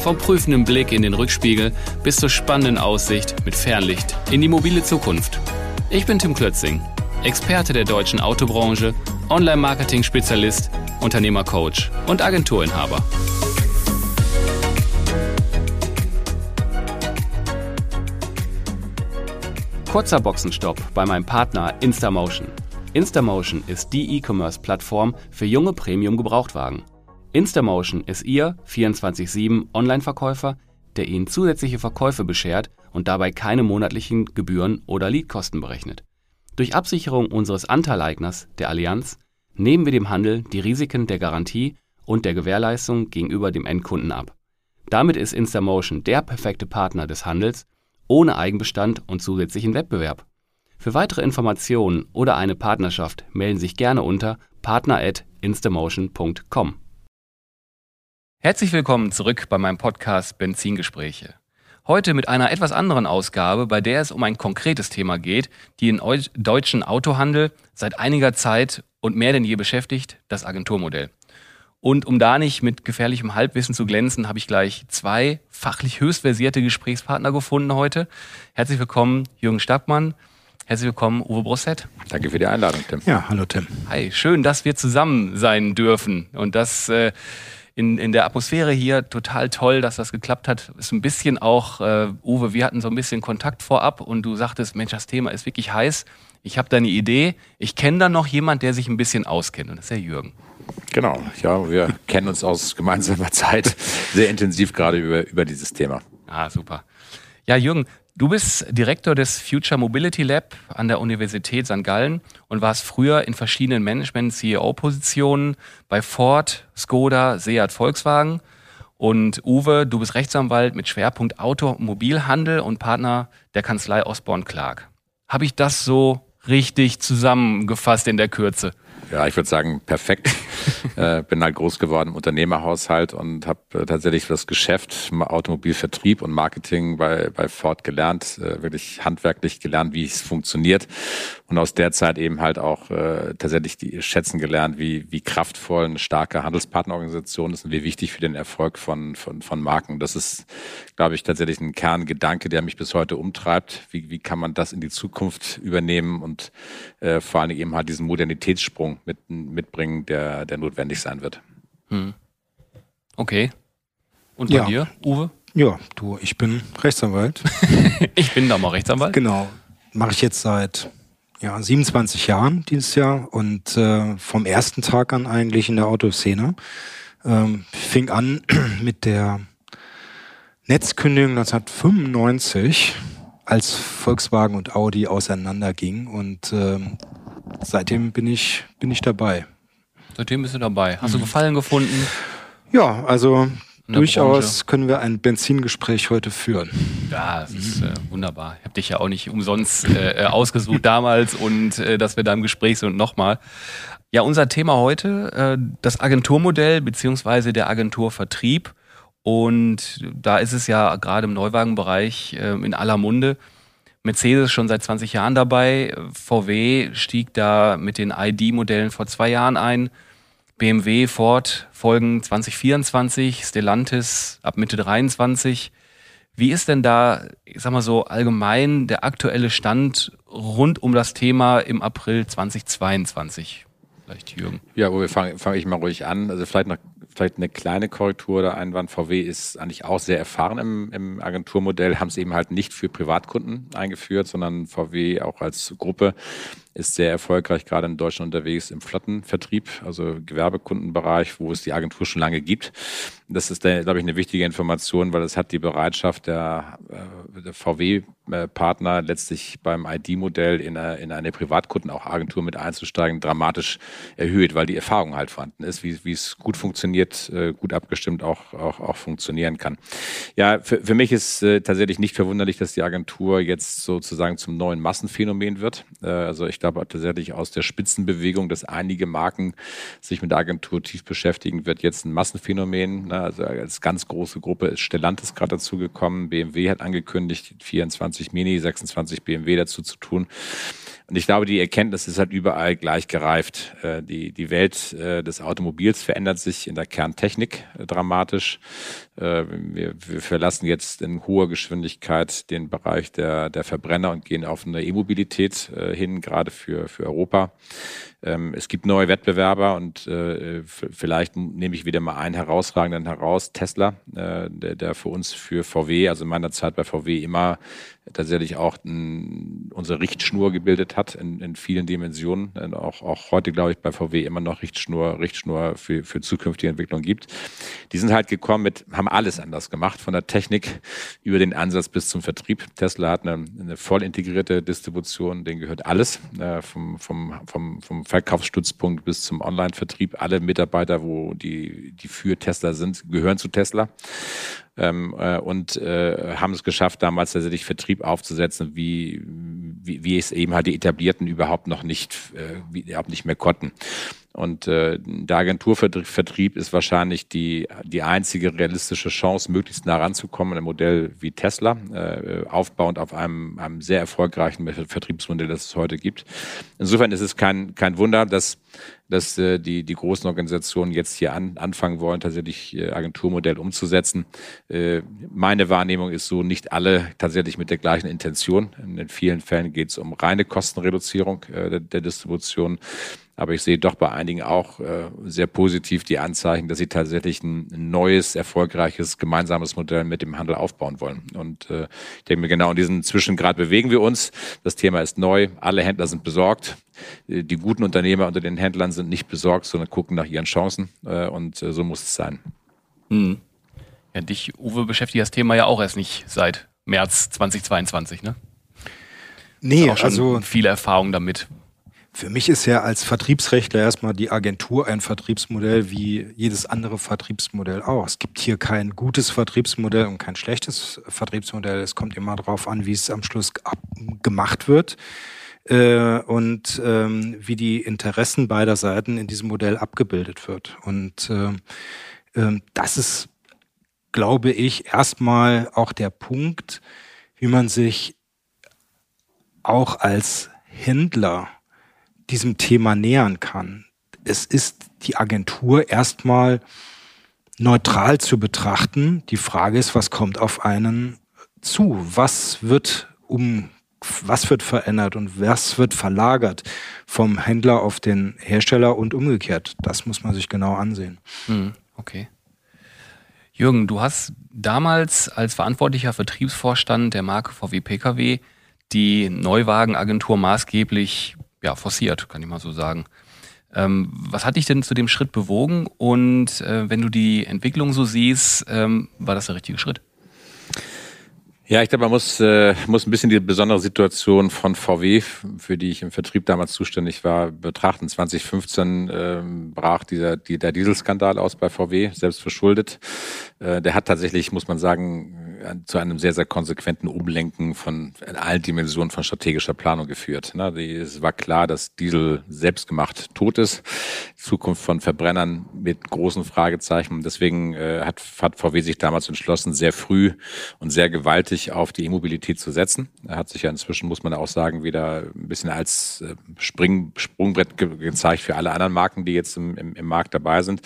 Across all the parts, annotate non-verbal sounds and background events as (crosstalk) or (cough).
Vom prüfenden Blick in den Rückspiegel bis zur spannenden Aussicht mit Fernlicht in die mobile Zukunft. Ich bin Tim Klötzing, Experte der deutschen Autobranche, Online-Marketing-Spezialist, Unternehmercoach und Agenturinhaber. Kurzer Boxenstopp bei meinem Partner Instamotion. Instamotion ist die E-Commerce-Plattform für junge Premium-Gebrauchtwagen. Instamotion ist Ihr 24-7 Online-Verkäufer, der Ihnen zusätzliche Verkäufe beschert und dabei keine monatlichen Gebühren oder Leadkosten berechnet. Durch Absicherung unseres Anteileigners, der Allianz, nehmen wir dem Handel die Risiken der Garantie und der Gewährleistung gegenüber dem Endkunden ab. Damit ist Instamotion der perfekte Partner des Handels ohne Eigenbestand und zusätzlichen Wettbewerb. Für weitere Informationen oder eine Partnerschaft melden Sie sich gerne unter partner@instamotion.com. Herzlich willkommen zurück bei meinem Podcast Benzingespräche. Heute mit einer etwas anderen Ausgabe, bei der es um ein konkretes Thema geht, die den deutschen Autohandel seit einiger Zeit und mehr denn je beschäftigt, das Agenturmodell. Und um da nicht mit gefährlichem Halbwissen zu glänzen, habe ich gleich zwei fachlich höchst versierte Gesprächspartner gefunden heute. Herzlich willkommen, Jürgen Stackmann. Herzlich willkommen, Uwe Brosset. Danke für die Einladung, Tim. Ja, hallo Tim. Hi, schön, dass wir zusammen sein dürfen. Und das äh, in, in der Atmosphäre hier total toll, dass das geklappt hat. Ist ein bisschen auch, äh, Uwe, wir hatten so ein bisschen Kontakt vorab und du sagtest, Mensch, das Thema ist wirklich heiß. Ich habe da eine Idee. Ich kenne da noch jemand, der sich ein bisschen auskennt und das ist der Jürgen. Genau, ja, wir (laughs) kennen uns aus gemeinsamer Zeit sehr intensiv gerade über, über dieses Thema. Ah, super. Ja, Jürgen, Du bist Direktor des Future Mobility Lab an der Universität St. Gallen und warst früher in verschiedenen Management-CEO-Positionen bei Ford, Skoda, Seat, Volkswagen. Und Uwe, du bist Rechtsanwalt mit Schwerpunkt Automobilhandel und Partner der Kanzlei Osborne Clark. Habe ich das so richtig zusammengefasst in der Kürze? Ja, ich würde sagen, perfekt. (laughs) äh, bin halt groß geworden im Unternehmerhaushalt und habe äh, tatsächlich das Geschäft, Automobilvertrieb und Marketing bei, bei Ford gelernt, äh, wirklich handwerklich gelernt, wie es funktioniert und aus der Zeit eben halt auch äh, tatsächlich die schätzen gelernt, wie, wie kraftvoll eine starke Handelspartnerorganisation ist und wie wichtig für den Erfolg von, von, von Marken. Das ist, glaube ich, tatsächlich ein Kerngedanke, der mich bis heute umtreibt. Wie, wie kann man das in die Zukunft übernehmen und äh, vor allen Dingen eben halt diesen Modernitätssprung mit, mitbringen, der, der notwendig sein wird. Hm. Okay. Und bei ja. dir, Uwe? Ja, du, ich bin Rechtsanwalt. (laughs) ich bin da mal Rechtsanwalt. Genau. Mache ich jetzt seit ja, 27 Jahren dieses Jahr und äh, vom ersten Tag an eigentlich in der Autoszene. Ähm, fing an (clears throat) mit der Netzkündigung 1995, als Volkswagen und Audi auseinandergingen und ähm, seitdem bin ich, bin ich dabei. Seitdem bist du dabei. Hast mhm. du Gefallen gefunden? Ja, also durchaus Branche. können wir ein Benzingespräch heute führen. Ja, das ist äh, wunderbar. Ich habe dich ja auch nicht umsonst äh, äh ausgesucht (laughs) damals und äh, dass wir da im Gespräch sind nochmal. Ja, unser Thema heute, äh, das Agenturmodell beziehungsweise der Agenturvertrieb. Und da ist es ja gerade im Neuwagenbereich äh, in aller Munde. Mercedes schon seit 20 Jahren dabei. VW stieg da mit den ID-Modellen vor zwei Jahren ein. BMW, Ford folgen 2024, Stellantis ab Mitte 23. Wie ist denn da, ich sag mal so, allgemein der aktuelle Stand rund um das Thema im April 2022? Vielleicht Jürgen. Ja, wo wir fange fang ich mal ruhig an. Also vielleicht noch vielleicht eine kleine Korrektur oder Einwand. VW ist eigentlich auch sehr erfahren im, im Agenturmodell, haben es eben halt nicht für Privatkunden eingeführt, sondern VW auch als Gruppe ist sehr erfolgreich gerade in Deutschland unterwegs im Flottenvertrieb, also Gewerbekundenbereich, wo es die Agentur schon lange gibt. Das ist, glaube ich, eine wichtige Information, weil es hat die Bereitschaft der, äh, der VW Partner letztlich beim ID-Modell in eine, in eine Privatkunden auch Agentur mit einzusteigen dramatisch erhöht, weil die Erfahrung halt vorhanden ist, wie, wie es gut funktioniert, äh, gut abgestimmt auch, auch, auch funktionieren kann. Ja, für, für mich ist äh, tatsächlich nicht verwunderlich, dass die Agentur jetzt sozusagen zum neuen Massenphänomen wird. Äh, also ich glaube tatsächlich aus der Spitzenbewegung, dass einige Marken sich mit der Agentur tief beschäftigen, wird jetzt ein Massenphänomen. Ne? Also als ganz große Gruppe ist Stellantis gerade dazu gekommen. BMW hat angekündigt, 24 Mini, 26 BMW dazu zu tun. Und ich glaube, die Erkenntnis ist halt überall gleich gereift. Äh, die, die Welt äh, des Automobils verändert sich in der Kerntechnik äh, dramatisch. Wir, wir verlassen jetzt in hoher Geschwindigkeit den Bereich der, der Verbrenner und gehen auf eine E-Mobilität hin, gerade für, für Europa. Ähm, es gibt neue Wettbewerber und äh, vielleicht nehme ich wieder mal einen herausragenden heraus, Tesla, äh, der, der für uns für VW, also in meiner Zeit bei VW immer tatsächlich auch n, unsere Richtschnur gebildet hat in, in vielen Dimensionen. Und auch, auch heute, glaube ich, bei VW immer noch Richtschnur, Richtschnur für, für zukünftige Entwicklung gibt. Die sind halt gekommen mit, haben alles anders gemacht, von der Technik über den Ansatz bis zum Vertrieb. Tesla hat eine, eine voll integrierte Distribution, denen gehört alles, äh, vom, vom, vom, vom Verkaufsstützpunkt bis zum Online-Vertrieb. Alle Mitarbeiter, wo die, die für Tesla sind, gehören zu Tesla ähm, äh, und äh, haben es geschafft, damals tatsächlich Vertrieb aufzusetzen, wie, wie, wie es eben halt die Etablierten überhaupt noch nicht, äh, wie, überhaupt nicht mehr konnten. Und äh, der Agenturvertrieb ist wahrscheinlich die, die einzige realistische Chance, möglichst nah ranzukommen, ein Modell wie Tesla, äh, aufbauend auf einem, einem sehr erfolgreichen Vertriebsmodell, das es heute gibt. Insofern ist es kein, kein Wunder, dass dass äh, die, die großen Organisationen jetzt hier an, anfangen wollen, tatsächlich äh, Agenturmodell umzusetzen. Äh, meine Wahrnehmung ist so, nicht alle tatsächlich mit der gleichen Intention. In, in vielen Fällen geht es um reine Kostenreduzierung äh, der, der Distribution. Aber ich sehe doch bei einigen auch äh, sehr positiv die Anzeichen, dass sie tatsächlich ein neues, erfolgreiches, gemeinsames Modell mit dem Handel aufbauen wollen. Und äh, ich denke mir, genau in diesem Zwischengrad bewegen wir uns. Das Thema ist neu. Alle Händler sind besorgt. Äh, die guten Unternehmer unter den Händlern sind nicht besorgt, sondern gucken nach ihren Chancen. Äh, und äh, so muss es sein. Hm. Ja, dich, Uwe, beschäftigt das Thema ja auch erst nicht seit März 2022, ne? Nee, also viele Erfahrungen damit. Für mich ist ja als Vertriebsrechtler erstmal die Agentur ein Vertriebsmodell wie jedes andere Vertriebsmodell auch. Es gibt hier kein gutes Vertriebsmodell und kein schlechtes Vertriebsmodell. Es kommt immer darauf an, wie es am Schluss gemacht wird äh, und ähm, wie die Interessen beider Seiten in diesem Modell abgebildet wird. Und äh, äh, das ist, glaube ich, erstmal auch der Punkt, wie man sich auch als Händler diesem Thema nähern kann. Es ist die Agentur erstmal neutral zu betrachten. Die Frage ist, was kommt auf einen zu? Was wird um was wird verändert und was wird verlagert vom Händler auf den Hersteller und umgekehrt? Das muss man sich genau ansehen. Hm, okay. Jürgen, du hast damals als verantwortlicher Vertriebsvorstand der Marke VW Pkw die Neuwagenagentur maßgeblich ja, forciert, kann ich mal so sagen. Ähm, was hat dich denn zu dem Schritt bewogen? Und äh, wenn du die Entwicklung so siehst, ähm, war das der richtige Schritt? Ja, ich glaube, man muss, äh, muss ein bisschen die besondere Situation von VW, für die ich im Vertrieb damals zuständig war, betrachten. 2015 äh, brach dieser, die, der Dieselskandal aus bei VW, selbst verschuldet. Äh, der hat tatsächlich, muss man sagen, zu einem sehr, sehr konsequenten Umlenken von allen Dimensionen von strategischer Planung geführt. Ne? Es war klar, dass Diesel selbstgemacht tot ist. Zukunft von Verbrennern mit großen Fragezeichen. Deswegen äh, hat, hat VW sich damals entschlossen, sehr früh und sehr gewaltig auf die E-Mobilität zu setzen. Er hat sich ja inzwischen, muss man auch sagen, wieder ein bisschen als äh, Spring, Sprungbrett ge gezeigt für alle anderen Marken, die jetzt im, im, im Markt dabei sind.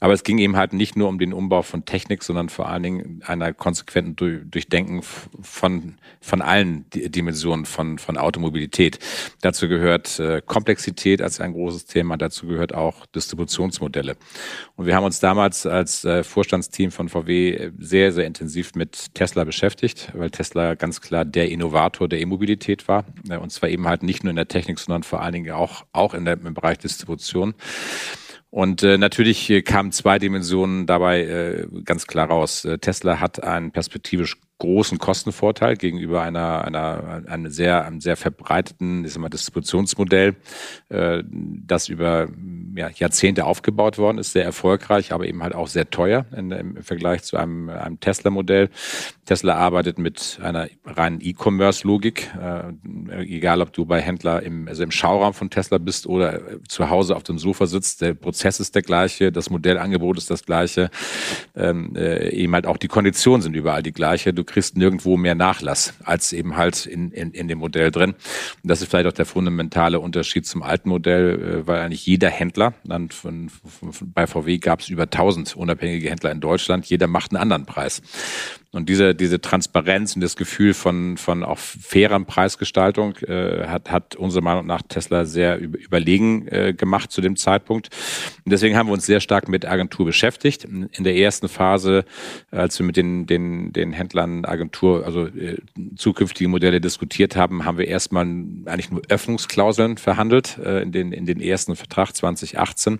Aber es ging eben halt nicht nur um den Umbau von Technik, sondern vor allen Dingen einer konsequenten Durchdenken von, von allen Dimensionen von, von Automobilität. Dazu gehört äh, Komplexität als ein großes Thema, dazu gehört auch Distributionsmodelle. Und wir haben uns damals als äh, Vorstandsteam von VW sehr, sehr intensiv mit Tesla beschäftigt, weil Tesla ganz klar der Innovator der E-Mobilität war. Äh, und zwar eben halt nicht nur in der Technik, sondern vor allen Dingen auch, auch in der, im Bereich Distribution. Und äh, natürlich kamen zwei Dimensionen dabei äh, ganz klar raus. Äh, Tesla hat ein perspektivisch großen Kostenvorteil gegenüber einer, einer, einem sehr, einem sehr verbreiteten, ich sag mal, Distributionsmodell, äh, das über ja, Jahrzehnte aufgebaut worden ist, sehr erfolgreich, aber eben halt auch sehr teuer in, im Vergleich zu einem, einem Tesla-Modell. Tesla arbeitet mit einer reinen E-Commerce-Logik, äh, egal ob du bei Händler im, also im Schauraum von Tesla bist oder zu Hause auf dem Sofa sitzt, der Prozess ist der gleiche, das Modellangebot ist das gleiche, ähm, äh, eben halt auch die Konditionen sind überall die gleiche. Du kriegst nirgendwo mehr Nachlass als eben halt in, in, in dem Modell drin. Und das ist vielleicht auch der fundamentale Unterschied zum alten Modell, äh, weil eigentlich jeder Händler, dann von, von, bei VW gab es über 1000 unabhängige Händler in Deutschland, jeder macht einen anderen Preis. Und diese, diese Transparenz und das Gefühl von, von auch fairer Preisgestaltung äh, hat, hat unserer Meinung nach Tesla sehr überlegen äh, gemacht zu dem Zeitpunkt. Und deswegen haben wir uns sehr stark mit Agentur beschäftigt. In der ersten Phase, als wir mit den, den, den Händlern Agentur, also äh, zukünftige Modelle diskutiert haben, haben wir erstmal eigentlich nur Öffnungsklauseln verhandelt äh, in, den, in den ersten Vertrag 2018.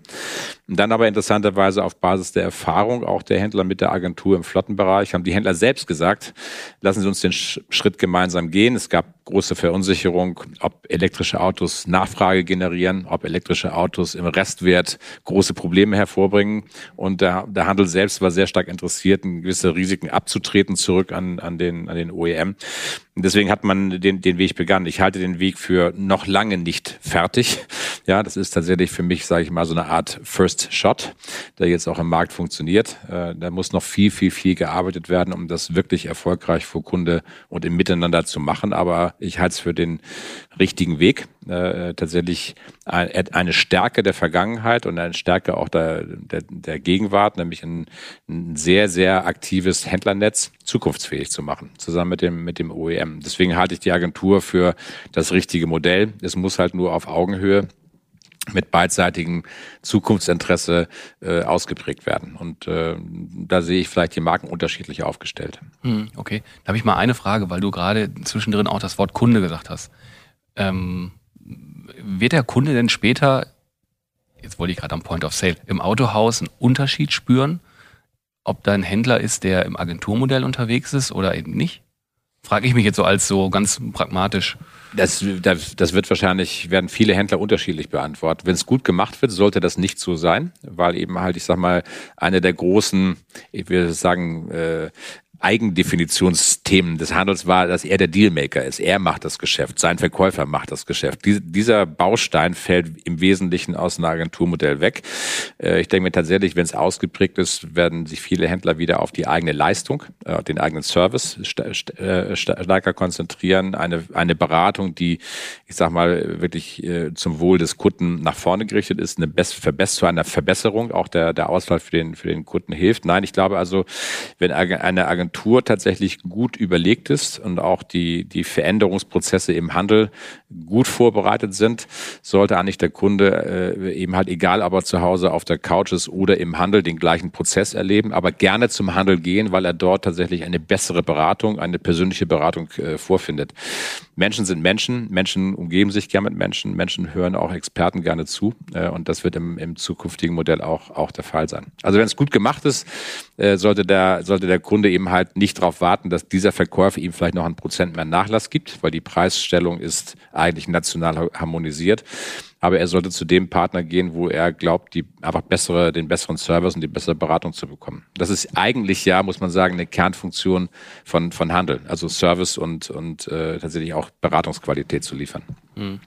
Und dann aber interessanterweise auf Basis der Erfahrung auch der Händler mit der Agentur im Flottenbereich haben die Händler selbst gesagt, lassen Sie uns den Schritt gemeinsam gehen. Es gab große Verunsicherung, ob elektrische Autos Nachfrage generieren, ob elektrische Autos im Restwert große Probleme hervorbringen. Und der, der Handel selbst war sehr stark interessiert, gewisse Risiken abzutreten zurück an, an, den, an den OEM. Und deswegen hat man den, den Weg begangen. Ich halte den Weg für noch lange nicht fertig. Ja, das ist tatsächlich für mich, sage ich mal, so eine Art First Shot, der jetzt auch im Markt funktioniert. Äh, da muss noch viel, viel, viel gearbeitet werden, um das wirklich erfolgreich vor Kunde und im Miteinander zu machen. Aber ich halte es für den richtigen Weg. Äh, tatsächlich eine Stärke der Vergangenheit und eine Stärke auch der, der, der Gegenwart, nämlich ein, ein sehr, sehr aktives Händlernetz zukunftsfähig zu machen, zusammen mit dem, mit dem OEM. Deswegen halte ich die Agentur für das richtige Modell. Es muss halt nur auf Augenhöhe mit beidseitigem Zukunftsinteresse äh, ausgeprägt werden. Und äh, da sehe ich vielleicht die Marken unterschiedlich aufgestellt. Hm, okay, da habe ich mal eine Frage, weil du gerade zwischendrin auch das Wort Kunde gesagt hast. Ähm, wird der Kunde denn später, jetzt wollte ich gerade am Point of Sale, im Autohaus einen Unterschied spüren, ob da ein Händler ist, der im Agenturmodell unterwegs ist oder eben nicht? Frage ich mich jetzt so als so ganz pragmatisch. Das, das, das wird wahrscheinlich, werden viele Händler unterschiedlich beantwortet. Wenn es gut gemacht wird, sollte das nicht so sein, weil eben halt, ich sag mal, eine der großen, ich würde sagen, äh, Eigendefinitionsthemen des Handels war, dass er der Dealmaker ist. Er macht das Geschäft, sein Verkäufer macht das Geschäft. dieser Baustein fällt im Wesentlichen aus einem Agenturmodell weg. Äh, ich denke mir tatsächlich, wenn es ausgeprägt ist, werden sich viele Händler wieder auf die eigene Leistung, äh, den eigenen Service äh, stärker konzentrieren. Eine, eine Beratung, die, ich sag mal, wirklich zum Wohl des Kunden nach vorne gerichtet ist, eine Verbess zu einer Verbesserung auch der, der Auswahl für den, für den Kunden hilft. Nein, ich glaube also, wenn eine Agentur Agentur tatsächlich gut überlegt ist und auch die, die Veränderungsprozesse im Handel gut vorbereitet sind, sollte eigentlich der Kunde äh, eben halt egal, aber zu Hause auf der Couch ist oder im Handel den gleichen Prozess erleben, aber gerne zum Handel gehen, weil er dort tatsächlich eine bessere Beratung, eine persönliche Beratung äh, vorfindet. Menschen sind Menschen, Menschen umgeben sich gerne mit Menschen, Menschen hören auch Experten gerne zu äh, und das wird im, im zukünftigen Modell auch, auch der Fall sein. Also wenn es gut gemacht ist, äh, sollte, der, sollte der Kunde eben halt nicht darauf warten, dass dieser Verkäufer ihm vielleicht noch ein Prozent mehr Nachlass gibt, weil die Preisstellung ist eigentlich national harmonisiert. Aber er sollte zu dem Partner gehen, wo er glaubt, die einfach bessere, den besseren Service und die bessere Beratung zu bekommen. Das ist eigentlich ja, muss man sagen, eine Kernfunktion von, von Handel. Also Service und, und äh, tatsächlich auch Beratungsqualität zu liefern. Mhm.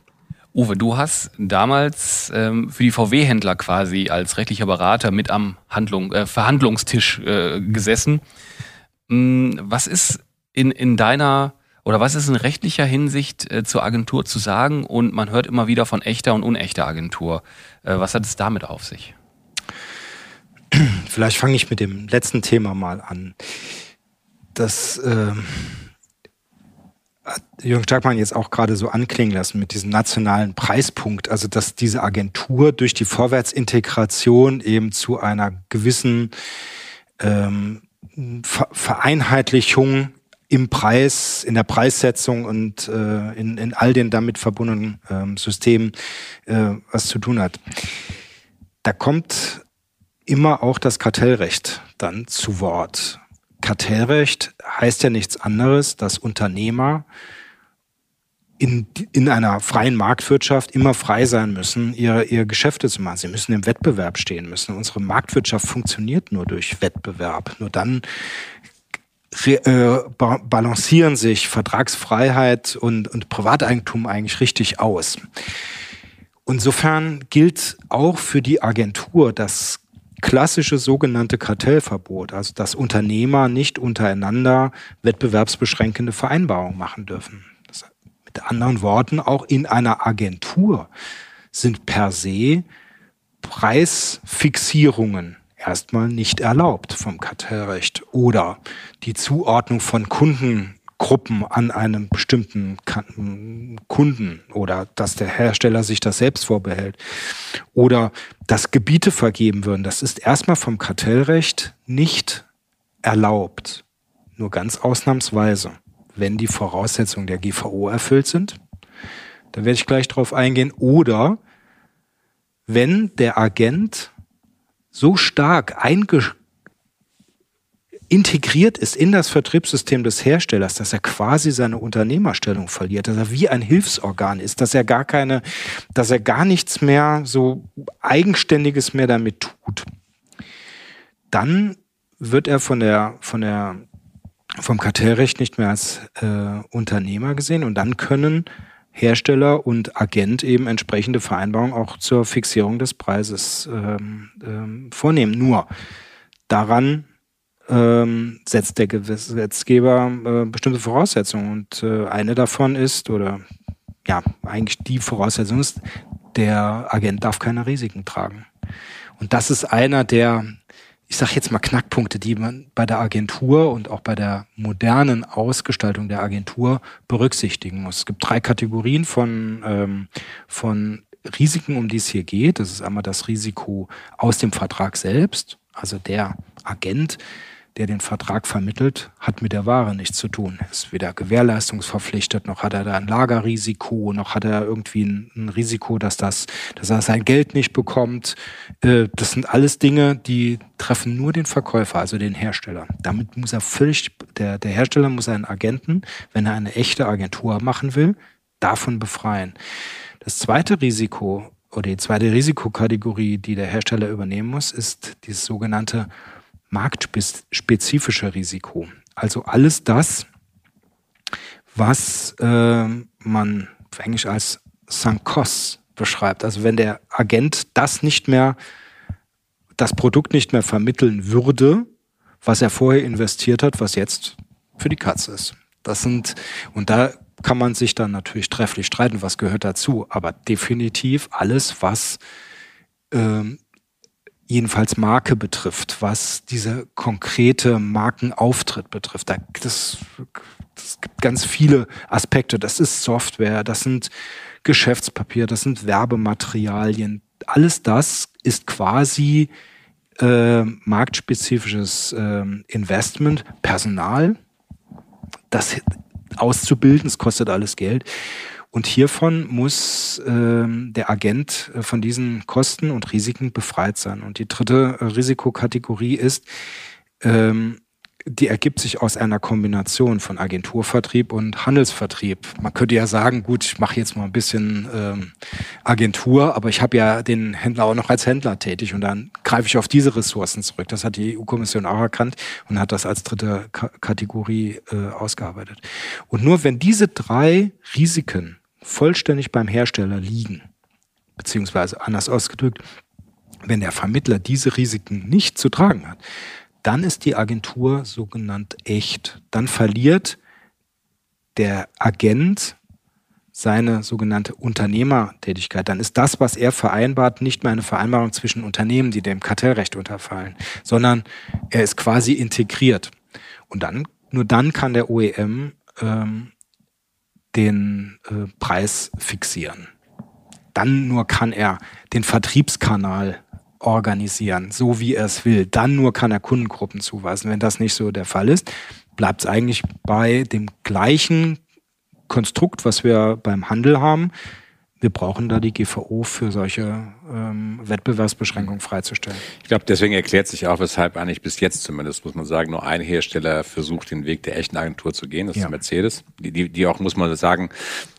Uwe, du hast damals ähm, für die VW-Händler quasi als rechtlicher Berater mit am Handlung, äh, Verhandlungstisch äh, gesessen. Mhm, was ist in, in deiner oder was ist in rechtlicher Hinsicht äh, zur Agentur zu sagen? Und man hört immer wieder von echter und unechter Agentur. Äh, was hat es damit auf sich? (clears throat) Vielleicht fange ich mit dem letzten Thema mal an. Das äh, hat Jürgen Starkmann jetzt auch gerade so anklingen lassen mit diesem nationalen Preispunkt. Also dass diese Agentur durch die Vorwärtsintegration eben zu einer gewissen ähm, Vereinheitlichung im Preis, in der Preissetzung und äh, in, in all den damit verbundenen ähm, Systemen äh, was zu tun hat. Da kommt immer auch das Kartellrecht dann zu Wort. Kartellrecht heißt ja nichts anderes, dass Unternehmer in, in einer freien Marktwirtschaft immer frei sein müssen, ihre, ihre Geschäfte zu machen. Sie müssen im Wettbewerb stehen müssen. Unsere Marktwirtschaft funktioniert nur durch Wettbewerb. Nur dann äh, balancieren sich Vertragsfreiheit und, und Privateigentum eigentlich richtig aus. Insofern gilt auch für die Agentur das klassische sogenannte Kartellverbot, also dass Unternehmer nicht untereinander wettbewerbsbeschränkende Vereinbarungen machen dürfen. Mit anderen Worten, auch in einer Agentur sind per se Preisfixierungen erstmal nicht erlaubt vom Kartellrecht oder die Zuordnung von Kundengruppen an einem bestimmten Kunden oder dass der Hersteller sich das selbst vorbehält oder dass Gebiete vergeben würden. Das ist erstmal vom Kartellrecht nicht erlaubt. Nur ganz ausnahmsweise, wenn die Voraussetzungen der GVO erfüllt sind. Da werde ich gleich drauf eingehen. Oder wenn der Agent so stark integriert ist in das Vertriebssystem des Herstellers, dass er quasi seine Unternehmerstellung verliert, dass er wie ein Hilfsorgan ist, dass er gar keine, dass er gar nichts mehr so eigenständiges mehr damit tut. Dann wird er von der, von der, vom Kartellrecht nicht mehr als äh, Unternehmer gesehen und dann können Hersteller und Agent eben entsprechende Vereinbarungen auch zur Fixierung des Preises ähm, ähm, vornehmen. Nur daran ähm, setzt der Gesetzgeber äh, bestimmte Voraussetzungen und äh, eine davon ist oder ja eigentlich die Voraussetzung ist, der Agent darf keine Risiken tragen. Und das ist einer der ich sage jetzt mal Knackpunkte, die man bei der Agentur und auch bei der modernen Ausgestaltung der Agentur berücksichtigen muss. Es gibt drei Kategorien von, ähm, von Risiken, um die es hier geht. Das ist einmal das Risiko aus dem Vertrag selbst, also der Agent der den Vertrag vermittelt, hat mit der Ware nichts zu tun. Er ist weder gewährleistungsverpflichtet, noch hat er da ein Lagerrisiko, noch hat er irgendwie ein, ein Risiko, dass, das, dass er sein Geld nicht bekommt. Äh, das sind alles Dinge, die treffen nur den Verkäufer, also den Hersteller. Damit muss er völlig, der, der Hersteller muss einen Agenten, wenn er eine echte Agentur machen will, davon befreien. Das zweite Risiko oder die zweite Risikokategorie, die der Hersteller übernehmen muss, ist dieses sogenannte marktspezifische Risiko. Also alles das, was äh, man auf Englisch als Sunk Costs beschreibt. Also wenn der Agent das nicht mehr, das Produkt nicht mehr vermitteln würde, was er vorher investiert hat, was jetzt für die Katze ist. Das sind, und da kann man sich dann natürlich trefflich streiten, was gehört dazu, aber definitiv alles, was ähm, jedenfalls Marke betrifft, was diese konkrete Markenauftritt betrifft. Da, das, das gibt ganz viele Aspekte. Das ist Software, das sind Geschäftspapier, das sind Werbematerialien. Alles das ist quasi äh, marktspezifisches äh, Investment, Personal, das auszubilden, es kostet alles Geld. Und hiervon muss ähm, der Agent äh, von diesen Kosten und Risiken befreit sein. Und die dritte äh, Risikokategorie ist, ähm, die ergibt sich aus einer Kombination von Agenturvertrieb und Handelsvertrieb. Man könnte ja sagen, gut, ich mache jetzt mal ein bisschen ähm, Agentur, aber ich habe ja den Händler auch noch als Händler tätig und dann greife ich auf diese Ressourcen zurück. Das hat die EU-Kommission auch erkannt und hat das als dritte K Kategorie äh, ausgearbeitet. Und nur wenn diese drei Risiken vollständig beim Hersteller liegen, beziehungsweise anders ausgedrückt, wenn der Vermittler diese Risiken nicht zu tragen hat, dann ist die Agentur sogenannt echt. Dann verliert der Agent seine sogenannte Unternehmertätigkeit. Dann ist das, was er vereinbart, nicht mehr eine Vereinbarung zwischen Unternehmen, die dem Kartellrecht unterfallen, sondern er ist quasi integriert. Und dann, nur dann kann der OEM ähm, den äh, Preis fixieren. Dann nur kann er den Vertriebskanal organisieren, so wie er es will. Dann nur kann er Kundengruppen zuweisen. Wenn das nicht so der Fall ist, bleibt es eigentlich bei dem gleichen Konstrukt, was wir beim Handel haben, wir brauchen da die GVO für solche ähm, Wettbewerbsbeschränkungen freizustellen. Ich glaube, deswegen erklärt sich auch, weshalb eigentlich bis jetzt zumindest, muss man sagen, nur ein Hersteller versucht, den Weg der echten Agentur zu gehen, das ja. ist Mercedes, die, die, die auch, muss man sagen,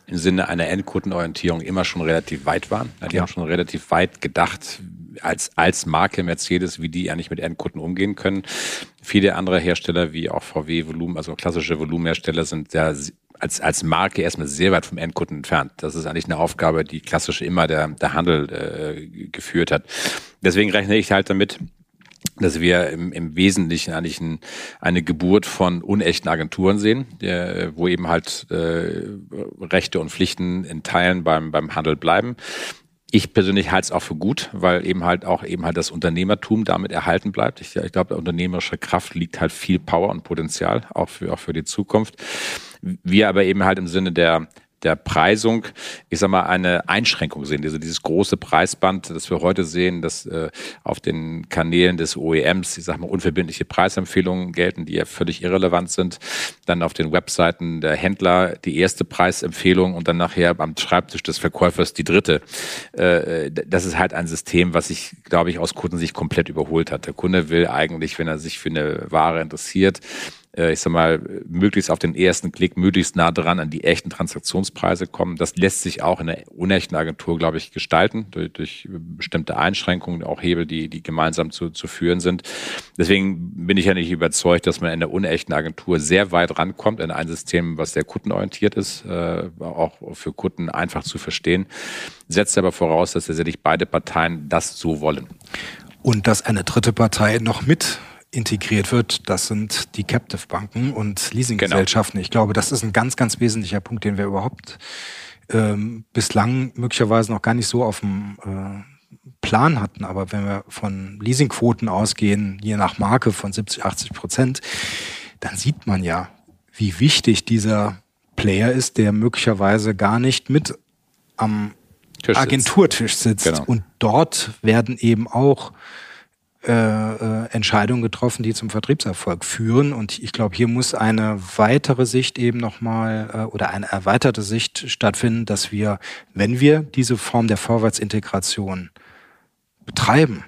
im Sinne einer Endkundenorientierung immer schon relativ weit waren. Die ja. haben schon relativ weit gedacht, als, als Marke Mercedes, wie die eigentlich mit Endkunden umgehen können. Viele andere Hersteller, wie auch VW Volumen, also klassische Volumenhersteller, sind ja als, als Marke erstmal sehr weit vom Endkunden entfernt. Das ist eigentlich eine Aufgabe, die klassisch immer der, der Handel äh, geführt hat. Deswegen rechne ich halt damit, dass wir im, im Wesentlichen eigentlich ein, eine Geburt von unechten Agenturen sehen, der, wo eben halt äh, Rechte und Pflichten in Teilen beim, beim Handel bleiben. Ich persönlich halte es auch für gut, weil eben halt auch eben halt das Unternehmertum damit erhalten bleibt. Ich, ich glaube, unternehmerische Kraft liegt halt viel Power und Potenzial, auch für, auch für die Zukunft. Wir aber eben halt im Sinne der der Preisung, ich sag mal, eine Einschränkung sehen. Also dieses große Preisband, das wir heute sehen, dass äh, auf den Kanälen des OEMs, ich sag mal, unverbindliche Preisempfehlungen gelten, die ja völlig irrelevant sind. Dann auf den Webseiten der Händler die erste Preisempfehlung und dann nachher am Schreibtisch des Verkäufers die dritte. Äh, das ist halt ein System, was sich, glaube ich, aus Kundensicht komplett überholt hat. Der Kunde will eigentlich, wenn er sich für eine Ware interessiert, ich sag mal, möglichst auf den ersten Klick, möglichst nah dran an die echten Transaktionspreise kommen. Das lässt sich auch in einer unechten Agentur, glaube ich, gestalten, durch, durch bestimmte Einschränkungen, auch Hebel, die, die gemeinsam zu, zu führen sind. Deswegen bin ich ja nicht überzeugt, dass man in der unechten Agentur sehr weit rankommt in ein System, was sehr kundenorientiert ist, äh, auch für Kunden einfach zu verstehen. Setzt aber voraus, dass tatsächlich beide Parteien das so wollen. Und dass eine dritte Partei noch mit integriert wird, das sind die Captive-Banken und Leasinggesellschaften. Genau. Ich glaube, das ist ein ganz, ganz wesentlicher Punkt, den wir überhaupt ähm, bislang möglicherweise noch gar nicht so auf dem äh, Plan hatten. Aber wenn wir von Leasingquoten ausgehen, je nach Marke von 70, 80 Prozent, dann sieht man ja, wie wichtig dieser Player ist, der möglicherweise gar nicht mit am Tisch Agenturtisch sitzt. Genau. Und dort werden eben auch äh, äh, Entscheidungen getroffen, die zum Vertriebserfolg führen. Und ich glaube, hier muss eine weitere Sicht eben nochmal äh, oder eine erweiterte Sicht stattfinden, dass wir, wenn wir diese Form der Vorwärtsintegration betreiben,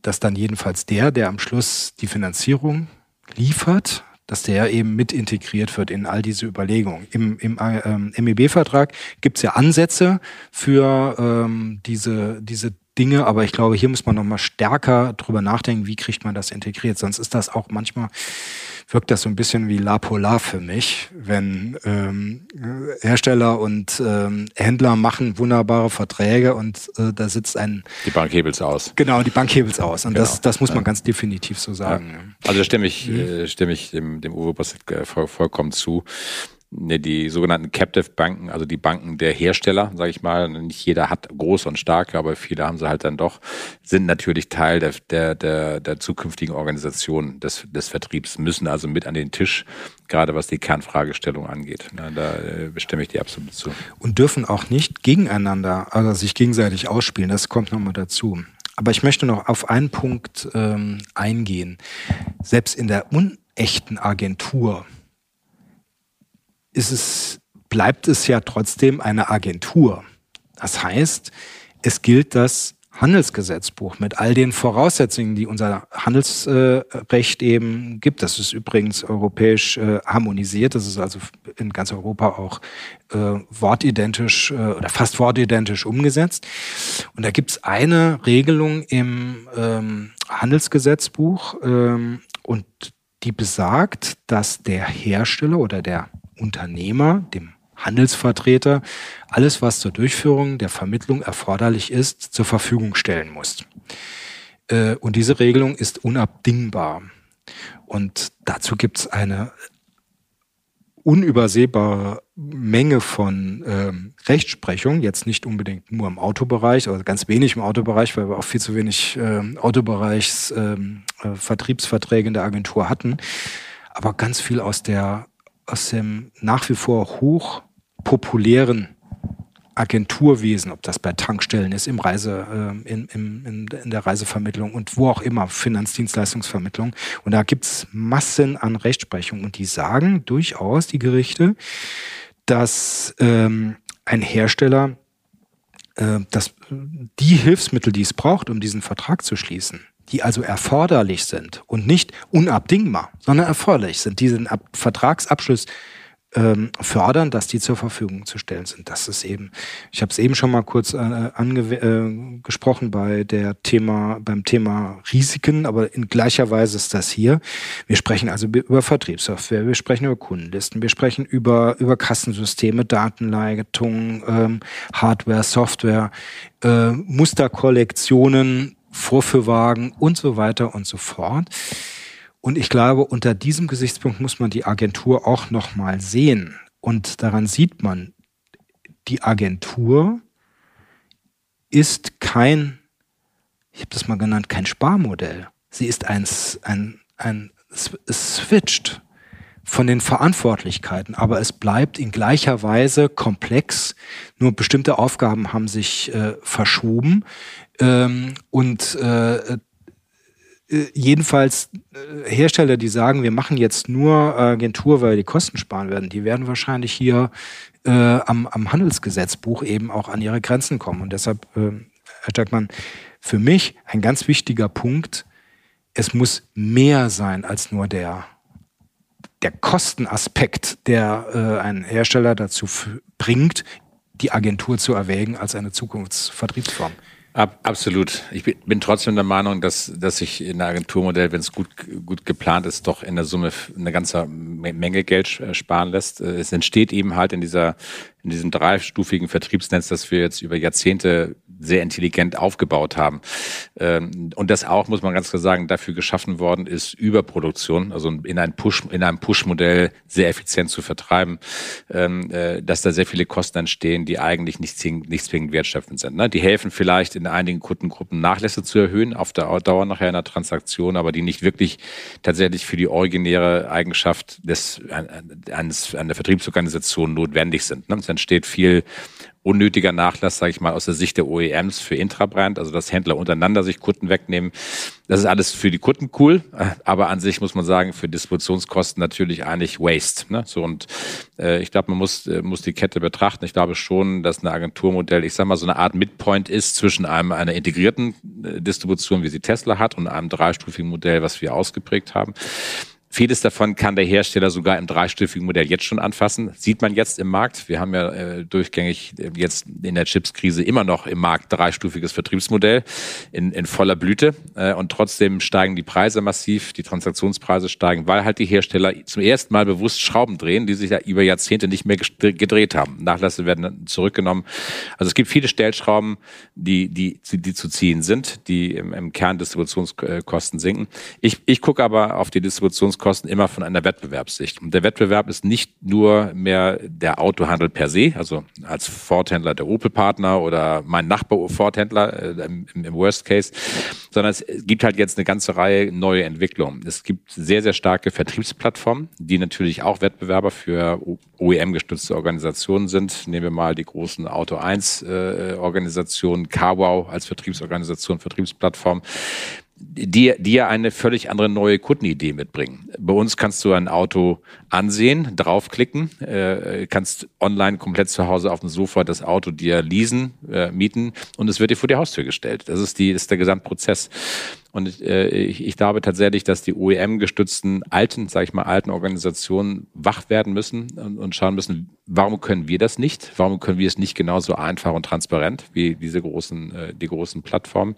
dass dann jedenfalls der, der am Schluss die Finanzierung liefert, dass der eben mit integriert wird in all diese Überlegungen. Im, im ähm, MEB-Vertrag gibt es ja Ansätze für ähm, diese, diese Dinge, aber ich glaube, hier muss man nochmal stärker drüber nachdenken, wie kriegt man das integriert. Sonst ist das auch manchmal, wirkt das so ein bisschen wie La Polar für mich, wenn ähm, Hersteller und ähm, Händler machen wunderbare Verträge und äh, da sitzt ein... Die Bank hebelt's aus. Genau, die Bank hebel's aus. Und genau. das, das muss man ja. ganz definitiv so sagen. Ja. Also stimme ich, mhm. äh, stimme ich dem, dem Uwe Bossek äh, voll, vollkommen zu ne, die sogenannten Captive Banken, also die Banken der Hersteller, sage ich mal. Nicht jeder hat große und starke, aber viele haben sie halt dann doch, sind natürlich Teil der, der, der, der zukünftigen Organisation des, des Vertriebs, müssen also mit an den Tisch, gerade was die Kernfragestellung angeht. Ja, da äh, bestimme ich die absolut zu. Und dürfen auch nicht gegeneinander, also sich gegenseitig ausspielen, das kommt nochmal dazu. Aber ich möchte noch auf einen Punkt ähm, eingehen. Selbst in der unechten Agentur, ist es, bleibt es ja trotzdem eine Agentur. Das heißt, es gilt das Handelsgesetzbuch mit all den Voraussetzungen, die unser Handelsrecht eben gibt. Das ist übrigens europäisch äh, harmonisiert. Das ist also in ganz Europa auch äh, wortidentisch äh, oder fast wortidentisch umgesetzt. Und da gibt es eine Regelung im ähm, Handelsgesetzbuch ähm, und die besagt, dass der Hersteller oder der Unternehmer, dem Handelsvertreter, alles, was zur Durchführung der Vermittlung erforderlich ist, zur Verfügung stellen muss. Äh, und diese Regelung ist unabdingbar. Und dazu gibt es eine unübersehbare Menge von ähm, Rechtsprechung, jetzt nicht unbedingt nur im Autobereich, also ganz wenig im Autobereich, weil wir auch viel zu wenig ähm, Autobereichs ähm, äh, in der Agentur hatten, aber ganz viel aus der aus dem nach wie vor hoch populären Agenturwesen, ob das bei Tankstellen ist, im Reise, äh, in, in, in der Reisevermittlung und wo auch immer, Finanzdienstleistungsvermittlung. Und da gibt's Massen an Rechtsprechung und die sagen durchaus, die Gerichte, dass ähm, ein Hersteller äh, dass die Hilfsmittel, die es braucht, um diesen Vertrag zu schließen, die also erforderlich sind und nicht unabdingbar, sondern erforderlich sind, diesen Ab Vertragsabschluss ähm, fördern, dass die zur Verfügung zu stellen sind. Das ist eben, ich habe es eben schon mal kurz äh, angesprochen äh, bei der Thema, beim Thema Risiken, aber in gleicher Weise ist das hier. Wir sprechen also über Vertriebssoftware, wir sprechen über Kundenlisten, wir sprechen über, über Kassensysteme, Datenleitungen, ähm, Hardware, Software, äh, Musterkollektionen, Vorführwagen und so weiter und so fort. Und ich glaube, unter diesem Gesichtspunkt muss man die Agentur auch nochmal sehen. Und daran sieht man, die Agentur ist kein, ich habe das mal genannt, kein Sparmodell. Sie ist ein, ein, ein switcht von den Verantwortlichkeiten, aber es bleibt in gleicher Weise komplex. Nur bestimmte Aufgaben haben sich äh, verschoben ähm, und äh, äh, jedenfalls äh, Hersteller, die sagen, wir machen jetzt nur Agentur, weil wir die Kosten sparen werden, die werden wahrscheinlich hier äh, am, am Handelsgesetzbuch eben auch an ihre Grenzen kommen. Und deshalb, äh, Herr Jackmann, für mich ein ganz wichtiger Punkt, es muss mehr sein als nur der, der Kostenaspekt, der äh, einen Hersteller dazu bringt, die Agentur zu erwägen als eine Zukunftsvertriebsform. Ab, absolut. Ich bin, bin trotzdem der Meinung, dass, dass sich in einem Agenturmodell, wenn es gut, gut geplant ist, doch in der Summe eine ganze Menge Geld sparen lässt. Es entsteht eben halt in dieser in diesem dreistufigen Vertriebsnetz, das wir jetzt über Jahrzehnte sehr intelligent aufgebaut haben. Ähm, und das auch, muss man ganz klar sagen, dafür geschaffen worden ist, Überproduktion, also in ein Push, in einem Push-Modell sehr effizient zu vertreiben, ähm, äh, dass da sehr viele Kosten entstehen, die eigentlich nicht, nicht zwingend wertschöpfend sind. Ne? Die helfen vielleicht in einigen Kundengruppen Nachlässe zu erhöhen, auf der Dauer nachher in der Transaktion, aber die nicht wirklich tatsächlich für die originäre Eigenschaft des, eines, einer Vertriebsorganisation notwendig sind. Ne? Entsteht viel unnötiger Nachlass, sage ich mal, aus der Sicht der OEMs für Intrabrand, also dass Händler untereinander sich Kunden wegnehmen. Das ist alles für die Kunden cool, aber an sich muss man sagen, für Distributionskosten natürlich eigentlich Waste. Ne? So und äh, ich glaube, man muss, äh, muss die Kette betrachten. Ich glaube schon, dass ein Agenturmodell, ich sage mal, so eine Art Midpoint ist zwischen einem einer integrierten äh, Distribution, wie sie Tesla hat, und einem dreistufigen Modell, was wir ausgeprägt haben. Vieles davon kann der Hersteller sogar im dreistufigen Modell jetzt schon anfassen. Sieht man jetzt im Markt. Wir haben ja äh, durchgängig äh, jetzt in der Chipskrise immer noch im Markt dreistufiges Vertriebsmodell in, in voller Blüte. Äh, und trotzdem steigen die Preise massiv, die Transaktionspreise steigen, weil halt die Hersteller zum ersten Mal bewusst Schrauben drehen, die sich ja über Jahrzehnte nicht mehr gedreht haben. Nachlässe werden zurückgenommen. Also es gibt viele Stellschrauben, die, die, die zu ziehen sind, die im, im Kern Distributionskosten sinken. Ich, ich gucke aber auf die Distributionskosten Kosten immer von einer Wettbewerbssicht. Und der Wettbewerb ist nicht nur mehr der Autohandel per se, also als Ford-Händler der Opel-Partner oder mein Nachbar Ford-Händler äh, im, im, Worst Case, sondern es gibt halt jetzt eine ganze Reihe neue Entwicklungen. Es gibt sehr, sehr starke Vertriebsplattformen, die natürlich auch Wettbewerber für OEM-gestützte Organisationen sind. Nehmen wir mal die großen Auto 1 äh, CarWow als Vertriebsorganisation, Vertriebsplattform die, die ja eine völlig andere neue Kundenidee mitbringen. Bei uns kannst du ein Auto ansehen, draufklicken, äh, kannst online komplett zu Hause auf dem Sofa das Auto dir leasen, äh, mieten und es wird dir vor die Haustür gestellt. Das ist, die, ist der Gesamtprozess. Und äh, ich, ich glaube tatsächlich, dass die OEM-gestützten alten, sage ich mal, alten Organisationen wach werden müssen und, und schauen müssen, warum können wir das nicht? Warum können wir es nicht genauso einfach und transparent wie diese großen, äh, die großen Plattformen?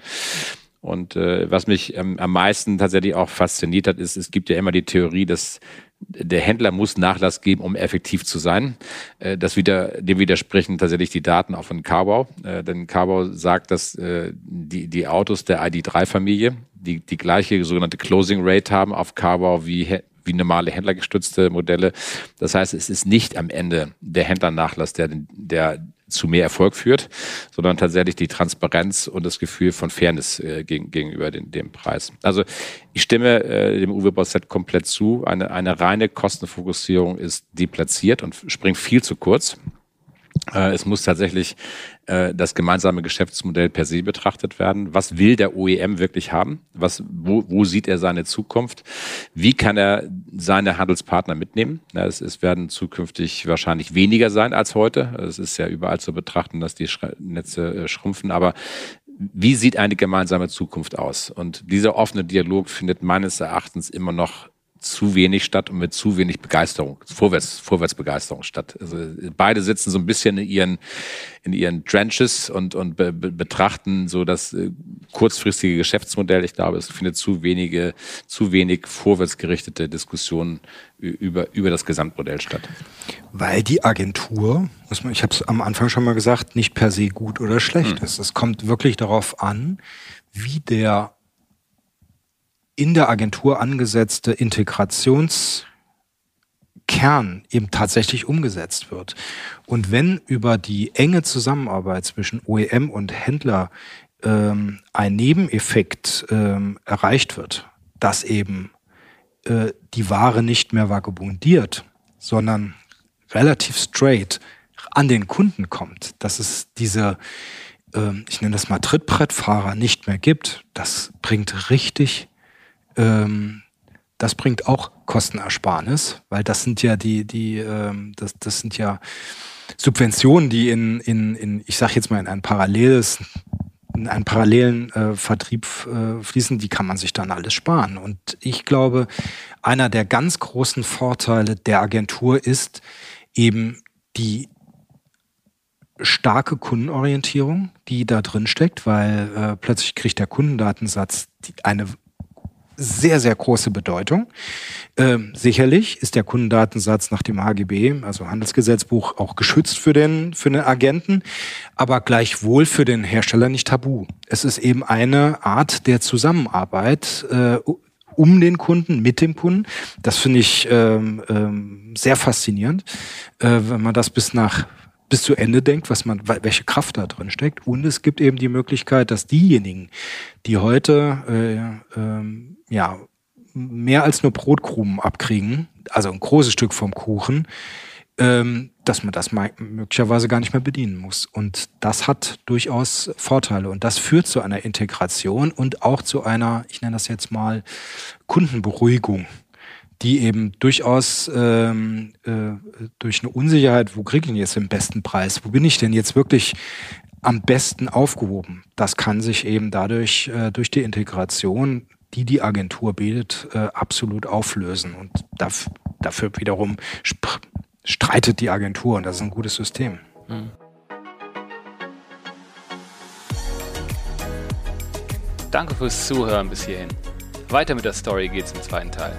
Und äh, was mich ähm, am meisten tatsächlich auch fasziniert hat, ist, es gibt ja immer die Theorie, dass der Händler muss Nachlass geben, um effektiv zu sein. Äh, das wieder, dem widersprechen tatsächlich die Daten auch von Carbau. Äh, denn Carbau sagt, dass äh, die, die Autos der ID3-Familie die, die gleiche sogenannte Closing Rate haben auf Carbau wie wie normale händlergestützte Modelle. Das heißt, es ist nicht am Ende der Händlernachlass, der, der zu mehr Erfolg führt, sondern tatsächlich die Transparenz und das Gefühl von Fairness äh, gegen, gegenüber den, dem Preis. Also ich stimme äh, dem Uwe Bossett komplett zu. Eine, eine reine Kostenfokussierung ist deplatziert und springt viel zu kurz. Äh, es muss tatsächlich äh, das gemeinsame Geschäftsmodell per se betrachtet werden. Was will der OEM wirklich haben? Was, wo, wo sieht er seine Zukunft? Wie kann er seine Handelspartner mitnehmen? Ja, es, es werden zukünftig wahrscheinlich weniger sein als heute. Es ist ja überall zu betrachten, dass die Netze äh, schrumpfen. Aber wie sieht eine gemeinsame Zukunft aus? Und dieser offene Dialog findet meines Erachtens immer noch zu wenig statt und mit zu wenig Begeisterung, Vorwärts, Vorwärtsbegeisterung statt. Also beide sitzen so ein bisschen in ihren, in ihren Trenches und, und be, be, betrachten so das äh, kurzfristige Geschäftsmodell. Ich glaube, es findet zu wenige, zu wenig vorwärtsgerichtete Diskussionen über, über das Gesamtmodell statt. Weil die Agentur, muss man, ich habe es am Anfang schon mal gesagt, nicht per se gut oder schlecht hm. ist. Es kommt wirklich darauf an, wie der in der Agentur angesetzte Integrationskern eben tatsächlich umgesetzt wird. Und wenn über die enge Zusammenarbeit zwischen OEM und Händler ähm, ein Nebeneffekt ähm, erreicht wird, dass eben äh, die Ware nicht mehr vagabundiert, sondern relativ straight an den Kunden kommt, dass es diese, äh, ich nenne das mal Trittbrettfahrer nicht mehr gibt, das bringt richtig ähm, das bringt auch Kostenersparnis, weil das sind ja die, die, ähm, das, das sind ja Subventionen, die in, in, in ich sag jetzt mal, in ein paralleles, in einen parallelen äh, Vertrieb äh, fließen, die kann man sich dann alles sparen. Und ich glaube, einer der ganz großen Vorteile der Agentur ist eben die starke Kundenorientierung, die da drin steckt, weil äh, plötzlich kriegt der Kundendatensatz eine sehr, sehr große Bedeutung. Ähm, sicherlich ist der Kundendatensatz nach dem HGB, also Handelsgesetzbuch, auch geschützt für den, für den Agenten, aber gleichwohl für den Hersteller nicht tabu. Es ist eben eine Art der Zusammenarbeit, äh, um den Kunden, mit dem Kunden. Das finde ich ähm, ähm, sehr faszinierend, äh, wenn man das bis nach bis zu Ende denkt, was man, welche Kraft da drin steckt. Und es gibt eben die Möglichkeit, dass diejenigen, die heute äh, ähm, ja mehr als nur Brotkrumen abkriegen, also ein großes Stück vom Kuchen, ähm, dass man das möglicherweise gar nicht mehr bedienen muss. Und das hat durchaus Vorteile. Und das führt zu einer Integration und auch zu einer, ich nenne das jetzt mal, Kundenberuhigung die eben durchaus ähm, äh, durch eine Unsicherheit, wo kriege ich denn jetzt den besten Preis? Wo bin ich denn jetzt wirklich am besten aufgehoben? Das kann sich eben dadurch äh, durch die Integration, die die Agentur bietet, äh, absolut auflösen. Und dafür, dafür wiederum streitet die Agentur und das ist ein gutes System. Mhm. Danke fürs Zuhören bis hierhin. Weiter mit der Story geht's im zweiten Teil.